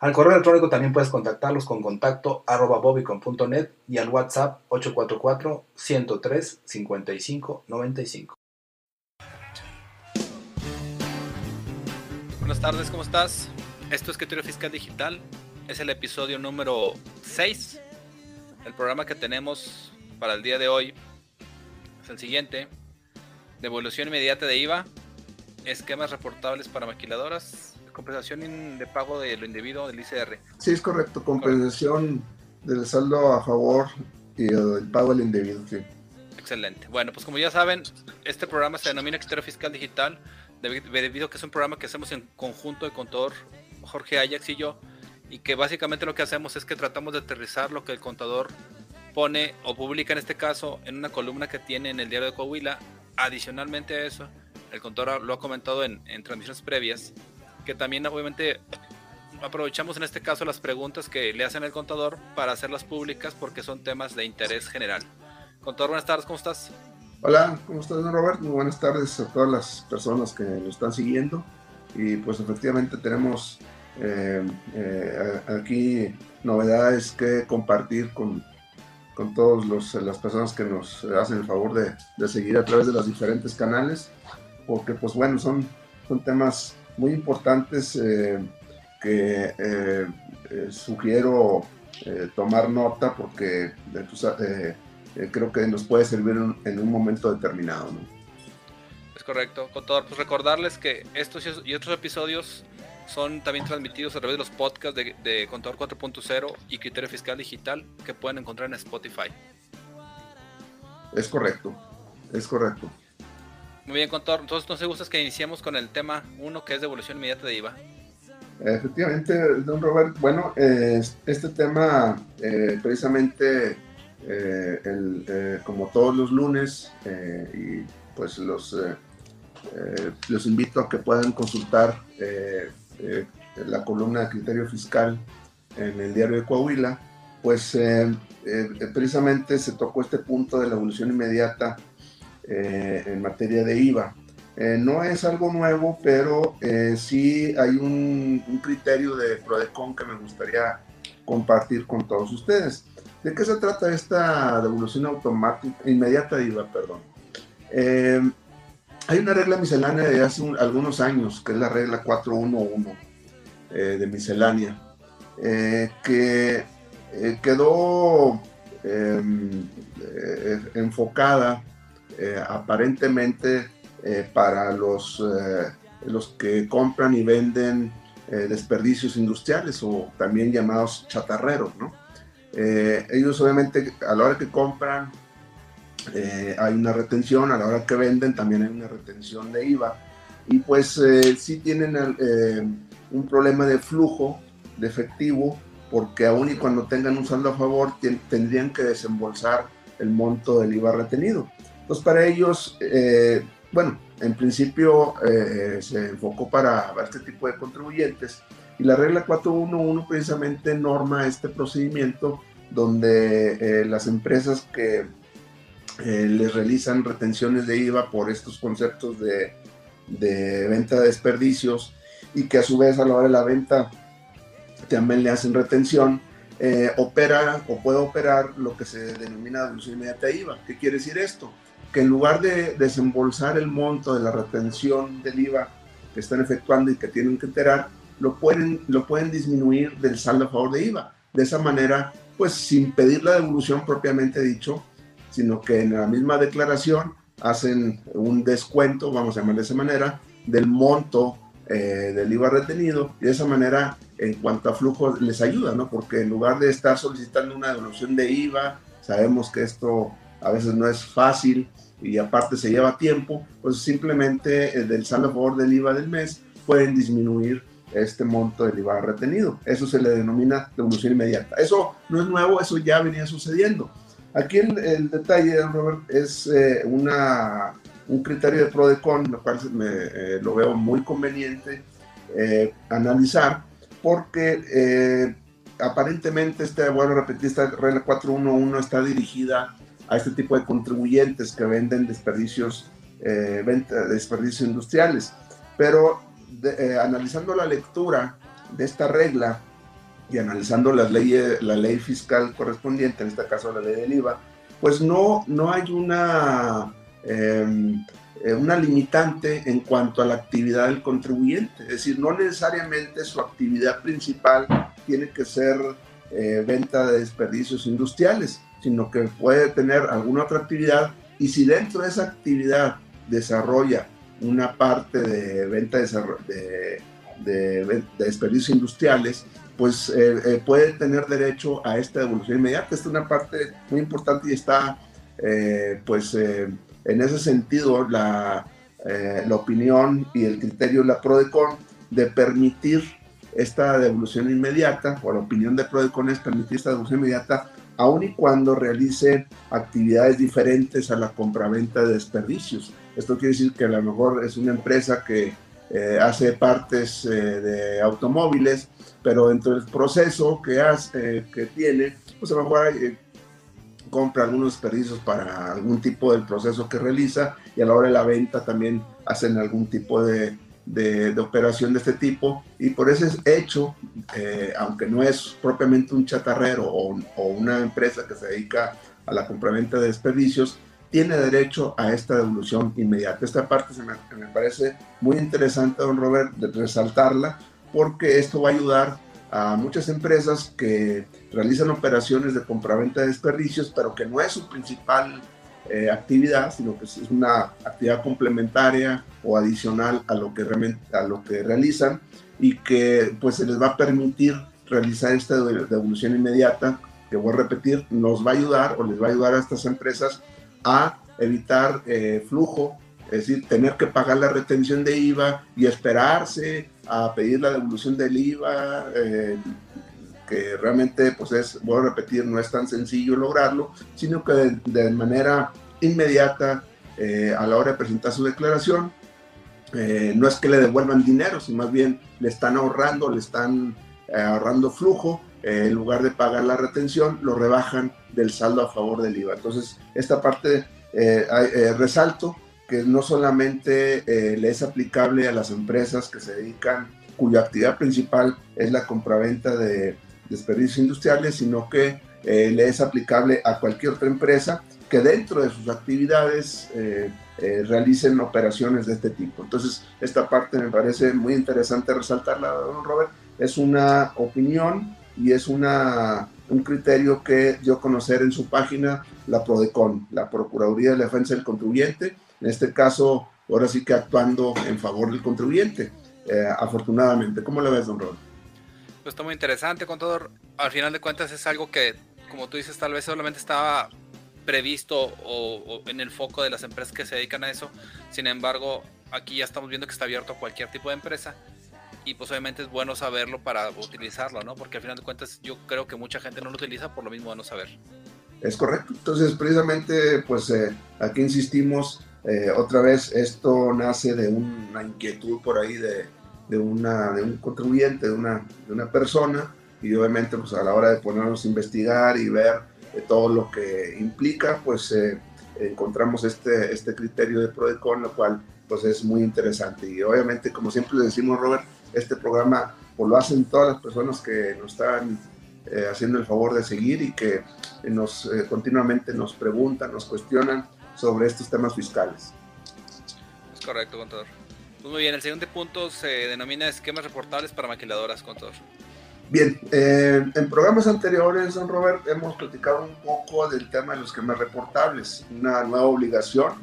Al correo electrónico también puedes contactarlos con contacto arroba bobicon.net y al WhatsApp 844-103-5595. Buenas tardes, ¿cómo estás? Esto es Escritorio Fiscal Digital. Es el episodio número 6. El programa que tenemos para el día de hoy es el siguiente. Devolución inmediata de IVA, esquemas reportables para maquiladoras, compensación de pago de lo indebido del ICR. Sí, es correcto, compensación del saldo a favor y el pago del indebido, sí. Excelente. Bueno, pues como ya saben, este programa se denomina Exterior Fiscal Digital, debido a que es un programa que hacemos en conjunto de contador Jorge Ajax y yo, y que básicamente lo que hacemos es que tratamos de aterrizar lo que el contador pone o publica en este caso en una columna que tiene en el diario de Coahuila. Adicionalmente a eso, el contador lo ha comentado en, en transmisiones previas, que también obviamente aprovechamos en este caso las preguntas que le hacen el contador para hacerlas públicas porque son temas de interés general. Contador, buenas tardes, ¿cómo estás? Hola, ¿cómo estás, Robert? Muy buenas tardes a todas las personas que nos están siguiendo. Y pues efectivamente tenemos eh, eh, aquí novedades que compartir con, con todas las personas que nos hacen el favor de, de, seguir a través de los diferentes canales, porque pues bueno, son, son temas muy importantes eh, que eh, eh, sugiero tomar nota porque creo que nos puede servir en un momento determinado. Es correcto, Contador. Pues recordarles que estos y otros episodios son también transmitidos a través de los podcasts de, de Contador 4.0 y Criterio Fiscal Digital que pueden encontrar en Spotify. Es correcto, es correcto. Muy bien, contador. Entonces, ¿no se gusta que iniciemos con el tema 1, que es devolución inmediata de IVA? Efectivamente, don Robert. Bueno, este tema, eh, precisamente, eh, como todos los lunes, eh, y pues los, los invito a que puedan consultar la columna de criterio fiscal en el diario de Coahuila, pues precisamente se tocó este punto de la evolución inmediata eh, en materia de IVA. Eh, no es algo nuevo, pero eh, sí hay un, criterio de PRODECON que me gustaría compartir con todos ustedes. ¿De qué se trata esta devolución automática, inmediata de IVA? Perdón. hay una regla miscelánea de hace algunos años, que es la regla 411 de miscelánea, que quedó em, enfocada eh, aparentemente eh, para los, eh, los que compran y venden desperdicios industriales o también llamados chatarreros, ¿no? ellos obviamente a la hora que compran hay una retención, a la hora que venden también hay una retención de IVA y pues sí tienen un problema de flujo de efectivo porque aún y cuando tengan un saldo a favor tendrían que desembolsar el monto del IVA retenido. Pues para ellos, eh, bueno, en principio eh, se enfocó para, este tipo de contribuyentes y la regla 411 precisamente norma este procedimiento donde eh, las empresas que les realizan retenciones de IVA por estos conceptos de, venta de desperdicios y que a su vez a la hora de la venta también le hacen retención, opera o puede operar lo que se denomina devolución inmediata de IVA. ¿Qué quiere decir esto? Que en lugar de desembolsar el monto de la retención del IVA que están efectuando y que tienen que enterar, lo pueden, lo pueden disminuir del saldo a favor de IVA. De esa manera, pues sin pedir la devolución propiamente dicho, sino que en la misma declaración hacen un descuento, vamos a llamar de esa manera, del monto eh, del IVA retenido y de esa manera en cuanto a flujo les ayuda, ¿no? Porque en lugar de estar solicitando una devolución de IVA, sabemos que esto a veces no es fácil y aparte se lleva tiempo, pues simplemente eh, del saldo a favor del IVA del mes pueden disminuir este monto del IVA retenido. Eso se le denomina devolución inmediata. Eso no es nuevo, eso ya venía sucediendo. Aquí el, detalle, Robert, es eh, una, un criterio de PRODECON, lo cual me, eh, lo veo muy conveniente eh, analizar, porque aparentemente, este, bueno, repetir, esta regla 411 está dirigida a este tipo de contribuyentes que venden desperdicios, venta, desperdicios industriales. Pero analizando la lectura de esta regla, y analizando las leyes, la ley fiscal correspondiente, en este caso la ley del IVA, pues no, no hay una, em, eh, una limitante en cuanto a la actividad del contribuyente. Es decir, no necesariamente su actividad principal tiene que ser eh, venta de desperdicios industriales, sino que puede tener alguna otra actividad y si dentro de esa actividad desarrolla una parte de venta de, de, de desperdicios industriales, pues eh, eh, puede tener derecho a esta devolución inmediata. Esta es una parte muy importante y está, eh, pues, en ese sentido, la, la, opinión y el criterio de la PRODECON de permitir esta devolución inmediata, o la opinión de PRODECON es permitir esta devolución inmediata, aun y cuando realice actividades diferentes a la compraventa de desperdicios. Esto quiere decir que a lo mejor es una empresa que hace partes de automóviles, pero dentro del proceso que, hace, eh, que tiene, pues a lo mejor eh, compra algunos desperdicios para algún tipo del proceso que realiza y a la hora de la venta también hacen algún tipo de, de, operación de este tipo y por ese hecho, eh, aunque no es propiamente un chatarrero o, una empresa que se dedica a la compraventa de desperdicios, tiene derecho a esta devolución inmediata. Esta parte se me, me parece muy interesante, don Robert, de resaltarla, porque esto va a ayudar a muchas empresas que realizan operaciones de compraventa de desperdicios, pero que no es su principal eh, actividad, sino que es una actividad complementaria o adicional a lo que realmente a lo que realizan y que pues se les va a permitir realizar esta devolución inmediata, que voy a repetir, nos va a ayudar o les va a ayudar a estas empresas a evitar eh, flujo, es decir, tener que pagar la retención de IVA y esperarse a pedir la devolución del IVA, eh, que realmente, pues es, voy a repetir, no es tan sencillo lograrlo, sino que de, manera inmediata, eh, a la hora de presentar su declaración, eh, no es que le devuelvan dinero, sino más bien le están ahorrando, le están ahorrando flujo, en lugar de pagar la retención, lo rebajan del saldo a favor del IVA. Entonces, esta parte resalto que no solamente eh, le es aplicable a las empresas que se dedican, cuya actividad principal es la compraventa de desperdicios industriales, sino que eh, le es aplicable a cualquier otra empresa que dentro de sus actividades eh, realicen operaciones de este tipo. Entonces, esta parte me parece muy interesante resaltarla, don Robert. Es una opinión y es una, un criterio que dio a conocer en su página la PRODECON, la Procuraduría de la Defensa del Contribuyente, en este caso, ahora sí que actuando en favor del contribuyente, eh, afortunadamente. ¿Cómo le ves, don Rod? Pues está muy interesante, contador. Al final de cuentas es algo que, como tú dices, tal vez solamente estaba previsto o, en el foco de las empresas que se dedican a eso. Sin embargo, aquí ya estamos viendo que está abierto a cualquier tipo de empresa y pues obviamente es bueno saberlo para utilizarlo, ¿no? Porque al final de cuentas yo creo que mucha gente no lo utiliza por lo mismo de no saber. Es correcto. Entonces, precisamente, pues eh, aquí insistimos eh, otra vez, esto nace de una inquietud por ahí de, de, una, de un contribuyente, de una, de una persona, y obviamente pues a la hora de ponernos a investigar y ver eh, todo lo que implica, pues eh, encontramos este, este criterio de PRODECON, lo cual pues es muy interesante. Y obviamente, como siempre le decimos, Robert, este programa pues, lo hacen todas las personas que nos están haciendo el favor de seguir y que nos continuamente nos preguntan, nos cuestionan sobre estos temas fiscales. Es correcto, contador. Pues muy bien, el siguiente punto se denomina esquemas reportables para maquiladoras, contador. Bien, eh, en programas anteriores, don Robert, hemos platicado un poco del tema de los esquemas reportables, una nueva obligación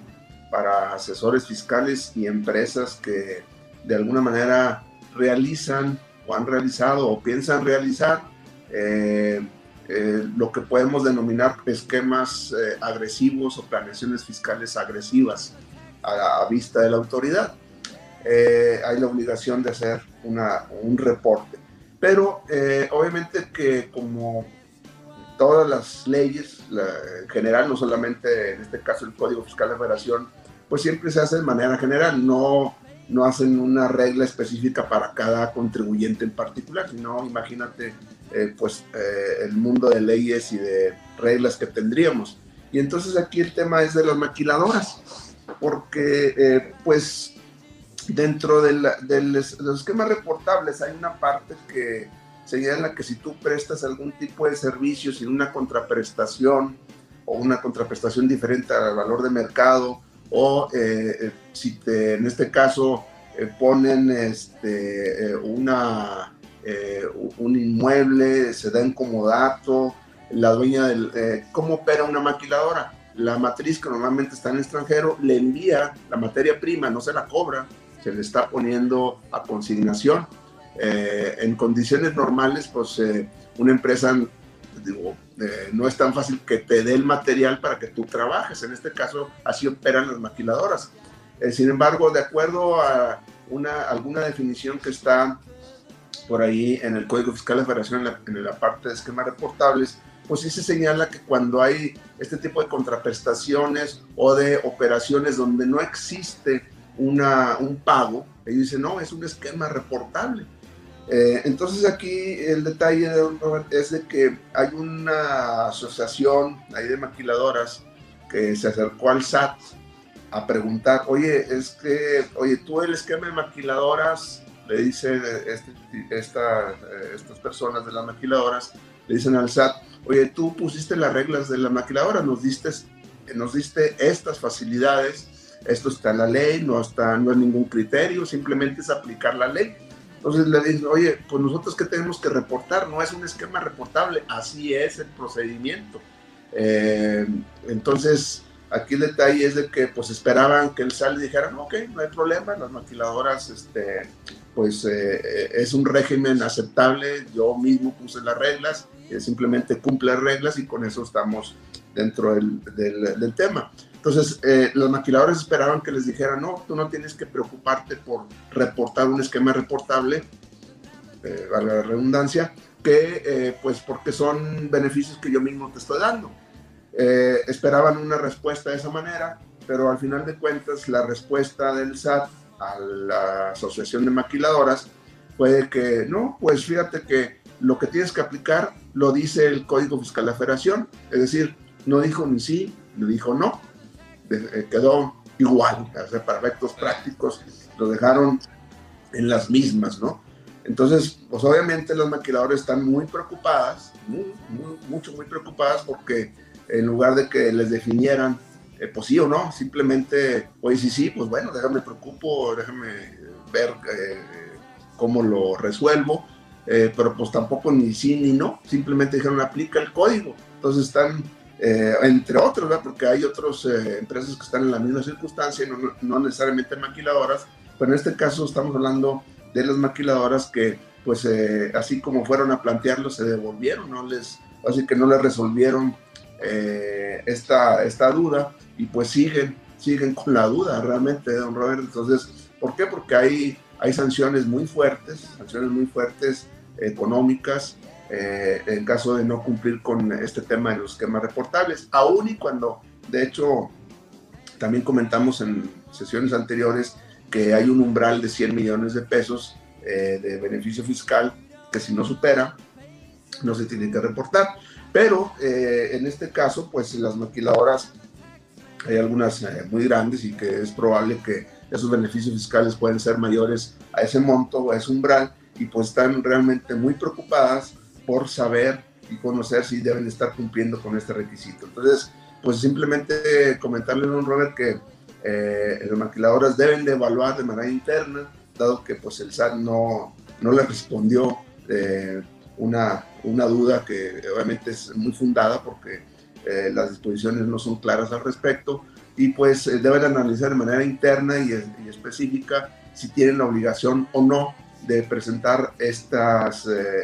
para asesores fiscales y empresas que de alguna manera realizan o han realizado o piensan realizar eh, eh, lo que podemos denominar esquemas agresivos o planeaciones fiscales agresivas a, vista de la autoridad. Eh, hay la obligación de hacer una, un reporte. Pero eh, obviamente que como todas las leyes, en general, no solamente en este caso el Código Fiscal de Federación, pues siempre se hace de manera general, no, no hacen una regla específica para cada contribuyente en particular, sino imagínate eh, pues el mundo de leyes y de reglas que tendríamos. Y entonces aquí el tema es de las maquiladoras, porque pues Dentro de, los esquemas reportables hay una parte que señala que si tú prestas algún tipo de servicio sin una contraprestación o una contraprestación diferente al valor de mercado o eh, eh, si te, en este caso eh, ponen este, una, un inmueble, se da en como dato, la dueña del, cómo opera una maquiladora. La matriz que normalmente está en el extranjero le envía la materia prima, no se la cobra, se le está poniendo a consignación. Eh, en condiciones normales, pues eh, una empresa, digo, eh, no es tan fácil que te dé el material para que tú trabajes. En este caso, así operan las maquiladoras. sin embargo, de acuerdo a una, alguna definición que está por ahí en el Código Fiscal de Federación, en la, en la parte de esquemas reportables, pues sí se señala que cuando hay este tipo de contraprestaciones o de operaciones donde no existe una, un pago, ellos dicen, no, es un esquema reportable. Eh, entonces aquí el detalle es de que hay una asociación ahí de maquiladoras que se acercó al SAT a preguntar, oye, es que, oye, tú el esquema de maquiladoras, le dicen este, esta, eh, estas personas de las maquiladoras, le dicen al SAT, oye, tú pusiste las reglas de la maquiladora, nos diste, nos diste estas facilidades, esto está en la ley, no, está, no es ningún criterio, simplemente es aplicar la ley. Entonces le dicen, oye, pues nosotros que tenemos que reportar, no es un esquema reportable, así es el procedimiento. Eh, entonces, aquí el detalle es de que pues esperaban que el SAL dijera, ok, no hay problema, las maquiladoras, este, pues eh, es un régimen aceptable, yo mismo puse las reglas, simplemente cumple reglas y con eso estamos dentro del, del, del tema. Entonces, eh, los maquiladores esperaban que les dijeran, no, tú no tienes que preocuparte por reportar un esquema reportable, eh, valga la redundancia, que eh, pues porque son beneficios que yo mismo te estoy dando. Eh, esperaban una respuesta de esa manera, pero al final de cuentas la respuesta del SAT a la Asociación de Maquiladoras fue que no, pues fíjate que lo que tienes que aplicar lo dice el Código Fiscal de la Federación, es decir, no dijo ni sí, ni dijo no, quedó igual, para efectos prácticos, lo dejaron en las mismas, ¿no? Entonces, pues obviamente las maquiladoras están muy preocupadas, muy, mucho, muy preocupadas porque en lugar de que les definieran, eh, pues sí o no, simplemente, oye, sí, sí, pues bueno, déjame preocupo, déjame ver eh, cómo lo resuelvo, pero pues tampoco ni sí ni no, simplemente dijeron aplica el código. Entonces están eh, entre otros, porque hay otras eh, empresas que están en la misma circunstancia, no, no, necesariamente maquiladoras, pero en este caso estamos hablando de las maquiladoras que, pues, eh, así como fueron a plantearlo, se devolvieron, no les, así que no les resolvieron esta, esta duda y pues siguen, siguen con la duda realmente, don Robert. Entonces, ¿por qué? Porque hay, hay sanciones muy fuertes, sanciones muy fuertes económicas, eh, en caso de no cumplir con este tema de los esquemas reportables, aún y cuando, de hecho, también comentamos en sesiones anteriores que hay un umbral de 100 millones de pesos eh, de beneficio fiscal que si no supera, no se tiene que reportar. Pero eh, en este caso, pues las maquiladoras, hay algunas muy grandes y que es probable que esos beneficios fiscales pueden ser mayores a ese monto o a ese umbral y pues están realmente muy preocupadas por saber y conocer si deben estar cumpliendo con este requisito. Entonces, pues simplemente comentarle a un Robert que eh, las maquiladoras deben de evaluar de manera interna, dado que pues el SAT no, no le respondió eh, una, una duda que obviamente es muy fundada porque eh, las disposiciones no son claras al respecto y pues deben analizar de manera interna y, y, específica si tienen la obligación o no de presentar esta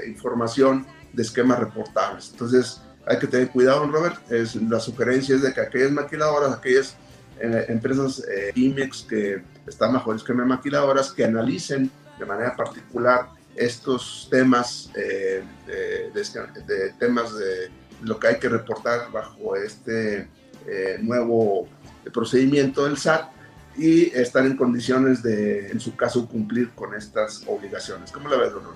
información de esquemas reportables. Entonces, hay que tener cuidado, Robert. Es, la sugerencia es de que aquellas maquiladoras, aquellas eh, empresas eh, IMEX que está mejor esquema de maquiladoras que analicen de manera particular estos temas eh, de, temas de lo que hay que reportar bajo este eh, nuevo procedimiento del SAT y estar en condiciones de, en su caso, cumplir con estas obligaciones. ¿Cómo la ves, Donor?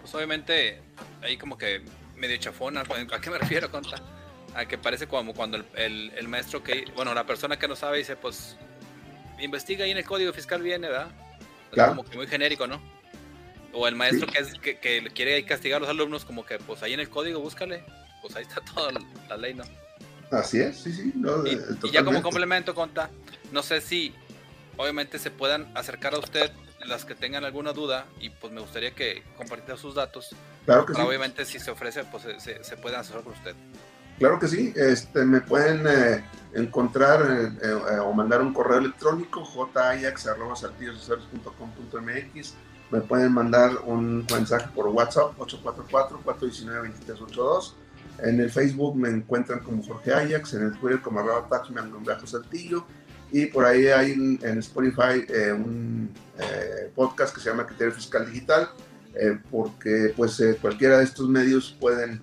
Pues obviamente, ahí como que medio chafona, ¿a qué me refiero, Conta? A que parece como cuando el, el, maestro que, bueno, la persona que no sabe dice, pues, investiga ahí en el código fiscal viene, ¿verdad? Claro. Como que muy genérico, ¿no? O el maestro que, es, que, que, quiere castigar a los alumnos, como que, pues, ahí en el código búscale, pues ahí está toda la ley, ¿no? Así es, sí, sí. y, ya como complemento, Conta, no sé si obviamente se puedan acercar a usted las que tengan alguna duda y pues me gustaría que compartiera sus datos. Claro que sí. Obviamente si se ofrece, pues se, se pueden asesorar con usted. Claro que sí, este, me pueden eh, encontrar eh, eh, o mandar un correo electrónico jayax.com.mx me pueden mandar un mensaje por WhatsApp 844-419-2382 en el Facebook me encuentran como Jorge Ajax, en el Twitter como arroba taxman saltillo y por ahí hay en, Spotify eh, un eh, podcast que se llama Criterio Fiscal Digital, eh, porque pues cualquiera de estos medios pueden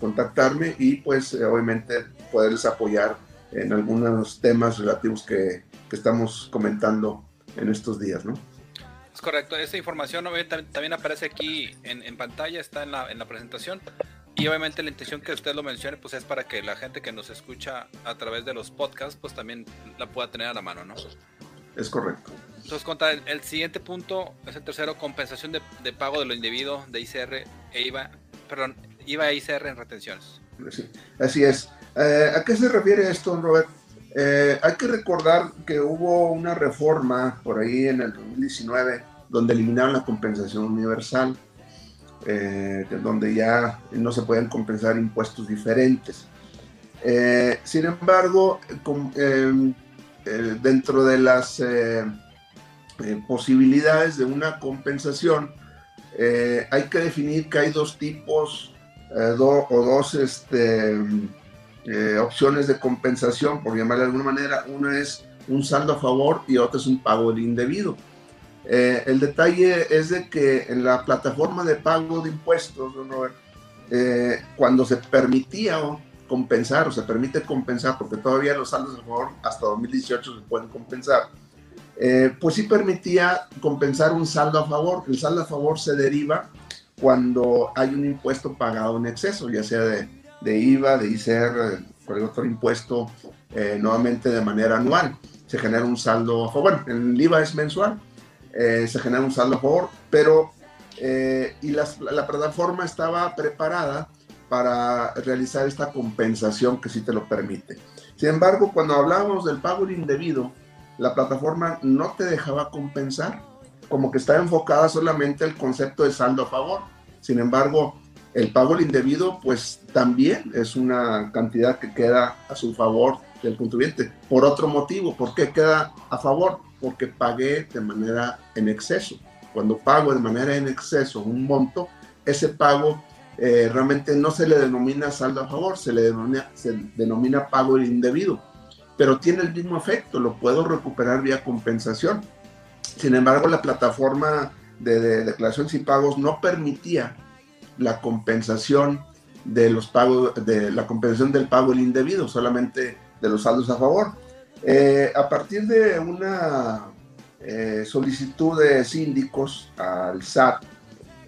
contactarme y pues obviamente poderles apoyar en algunos temas relativos que, que estamos comentando en estos días, ¿no? Es correcto, esta información también aparece aquí en, pantalla, está en la presentación. Y obviamente la intención que usted lo mencione, pues es para que la gente que nos escucha a través de los podcasts, pues también la pueda tener a la mano, ¿no? Es correcto. Entonces, conta, el, siguiente punto es el tercero, compensación de, pago de lo indebido de ICR e IVA, perdón, IVA e ICR en retenciones. Sí, así es. Eh, ¿A qué se refiere esto, Robert? Eh, hay que recordar que hubo una reforma por ahí en el 2019 donde eliminaron la compensación universal eh, donde ya no se pueden compensar impuestos diferentes. Eh, sin embargo, em, eh, dentro de las posibilidades de una compensación, hay que definir que hay dos tipos o dos este, opciones de compensación, por llamarle de alguna manera. Una es un saldo a favor y otra es un pago indebido. Eh, el detalle es de que en la plataforma de pago de impuestos, eh, cuando se permitía compensar o se permite compensar, porque todavía los saldos a favor hasta 2018 se pueden compensar, eh, pues sí permitía compensar un saldo a favor. El saldo a favor se deriva cuando hay un impuesto pagado en exceso, ya sea de, de IVA, de ICR, cualquier otro impuesto, nuevamente de manera anual. Se genera un saldo a favor. Bueno, el IVA es mensual eh, se genera un saldo a favor, pero eh, y la, plataforma estaba preparada para realizar esta compensación que sí te lo permite. Sin embargo, cuando hablábamos del pago indebido, la plataforma no te dejaba compensar, como que estaba enfocada solamente el concepto de saldo a favor. Sin embargo, el pago indebido, pues también es una cantidad que queda a su favor del contribuyente. Por otro motivo, ¿por qué queda a favor? Porque pagué de manera en exceso. Cuando pago de manera en exceso un monto, ese pago eh, realmente no se le denomina saldo a favor, se le denomina, se denomina pago indebido, pero tiene el mismo efecto, lo puedo recuperar vía compensación. Sin embargo, la plataforma de, de declaraciones y pagos no permitía la compensación de los pagos, de la compensación del pago indebido, solamente de los saldos a favor. Eh, a partir de una eh, solicitud de síndicos al SAT,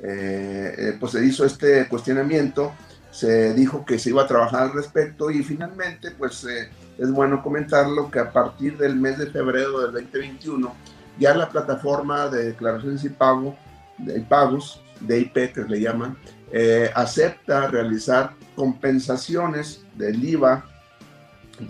eh, pues se hizo este cuestionamiento, se dijo que se iba a trabajar al respecto y finalmente, pues es bueno comentarlo que a partir del mes de febrero del 2021, ya la plataforma de declaraciones y pago, de pagos, de IP que le llaman, acepta realizar compensaciones del IVA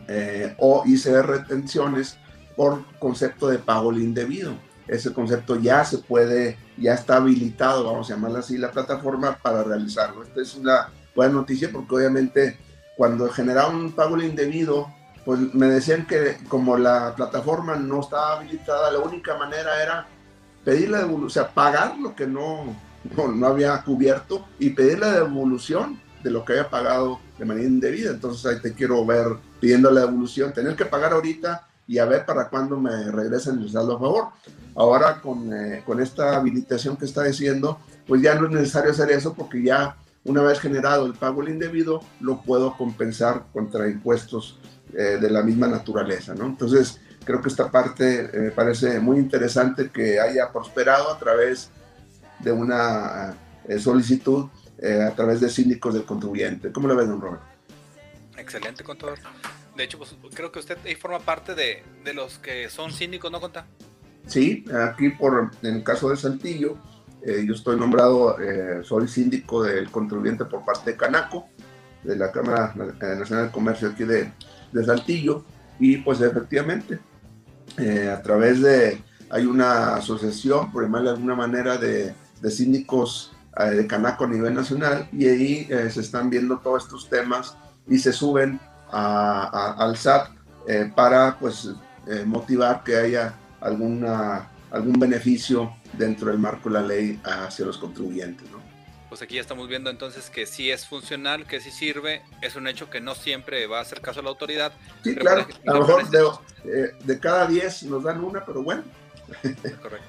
eh, o hice retenciones por concepto de pago indebido. Ese concepto ya se puede, ya está habilitado, vamos a llamarlo así, la plataforma para realizarlo. Esta es una buena noticia porque obviamente cuando generaba un pago indebido, pues me decían que como la plataforma no estaba habilitada, la única manera era pedir la devolución, o sea, pagar lo que no, no, no había cubierto y pedir la devolución de lo que había pagado de manera indebida. Entonces ahí te quiero ver pidiendo la devolución. Tener que pagar ahorita y a ver para cuándo me regresen el saldo a favor. Ahora con, eh, con esta habilitación que está diciendo, pues ya no es necesario hacer eso porque ya una vez generado el pago el indebido, lo puedo compensar contra impuestos eh, de la misma naturaleza, ¿no? Entonces, creo que esta parte me parece muy interesante que haya prosperado a través de una solicitud a través de síndicos del contribuyente. ¿Cómo lo ves, don Robert? Excelente, contador. De hecho, pues, creo que usted ahí forma parte de, de los que son síndicos, ¿no, Conta? Sí, aquí por, en el caso de Saltillo, eh, yo estoy nombrado, eh, soy síndico del contribuyente por parte de Canaco, de la Cámara eh, Nacional de Comercio aquí de, de Saltillo, y pues efectivamente, a través de, hay una asociación, por llamarle de alguna manera, de, de síndicos de Canaco a nivel nacional, y ahí se están viendo todos estos temas y se suben al SAT eh, para pues, eh, motivar que haya alguna, algún beneficio dentro del marco de la ley hacia los contribuyentes. ¿no? Pues aquí ya estamos viendo entonces que sí es funcional, que sí sirve, es un hecho que no siempre va a hacer caso a la autoridad. Sí, claro, a lo mejor de, de, cada 10 nos dan una, pero bueno. Correcto.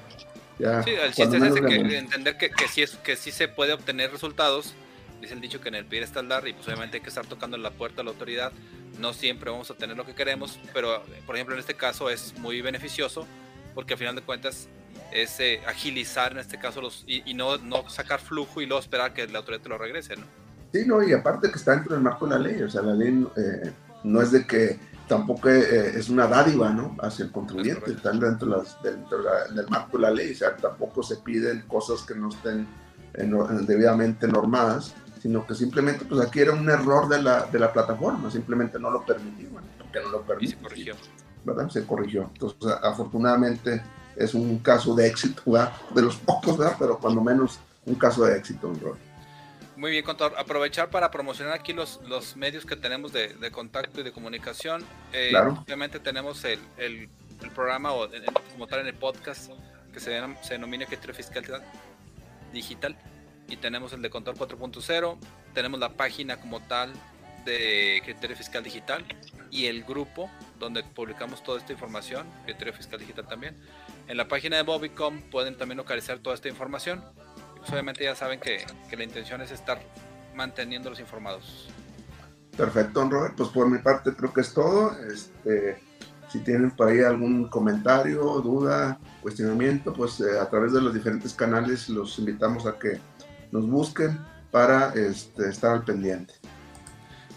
sí, el chiste es ese, que, entender que, que, sí es, que sí se puede obtener resultados dice el dicho que en el pedir está el dar y pues obviamente hay que estar tocando la puerta a la autoridad. No siempre vamos a tener lo que queremos, pero por ejemplo en este caso es muy beneficioso porque al final de cuentas es eh, agilizar en este caso los y, no, no sacar flujo y luego esperar que la autoridad te lo regrese, ¿no? Sí, no, y aparte que está dentro del marco de la ley, o sea, la ley eh, no es de que tampoco eh, es una dádiva, ¿no? Hacia el contribuyente, están dentro, las, dentro del marco de la ley, o sea, tampoco se piden cosas que no estén debidamente normadas sino que simplemente pues aquí era un error de la, de la plataforma, simplemente no lo permitió, porque no lo permitió. Y se corrigió. ¿verdad? Se corrigió. Entonces, afortunadamente es un caso de éxito, ¿verdad? De los pocos, ¿verdad? Pero cuando menos un caso de éxito, Muy bien, contador. Aprovechar para promocionar aquí los, los medios que tenemos de, de contacto y de comunicación. Eh, claro. Obviamente tenemos el, el, el programa, o como tal en el podcast, que se, se denomina Criterio Fiscal Digital y tenemos el de Control 4.0, tenemos la página como tal de Criterio Fiscal Digital y el grupo donde publicamos toda esta información, Criterio Fiscal Digital también. En la página de Bobicom pueden también localizar toda esta información. Obviamente ya saben que, que, la intención es estar manteniéndolos informados. Perfecto, Robert. Pues por mi parte creo que es todo. Este, si tienen por ahí algún comentario, duda, cuestionamiento, pues eh, a través de los diferentes canales los invitamos a que nos busquen para este, estar al pendiente.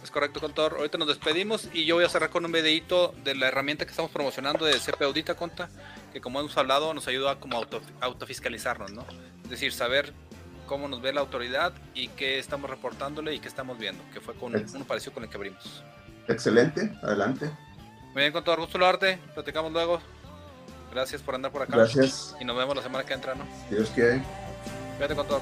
Es correcto, contador. Ahorita nos despedimos y yo voy a cerrar con un videito de la herramienta que estamos promocionando de CP Audita Conta, que como hemos hablado nos ayuda a como auto, autofiscalizarnos, ¿no? Es decir, saber cómo nos ve la autoridad y qué estamos reportándole y qué estamos viendo, que fue con uno parecido con el que abrimos. Excelente, adelante. Muy bien, contador, gusto arte, platicamos luego. Gracias por andar por acá. Gracias. Y nos vemos la semana que entra, ¿no? Dios quiere. Cuídate, contador.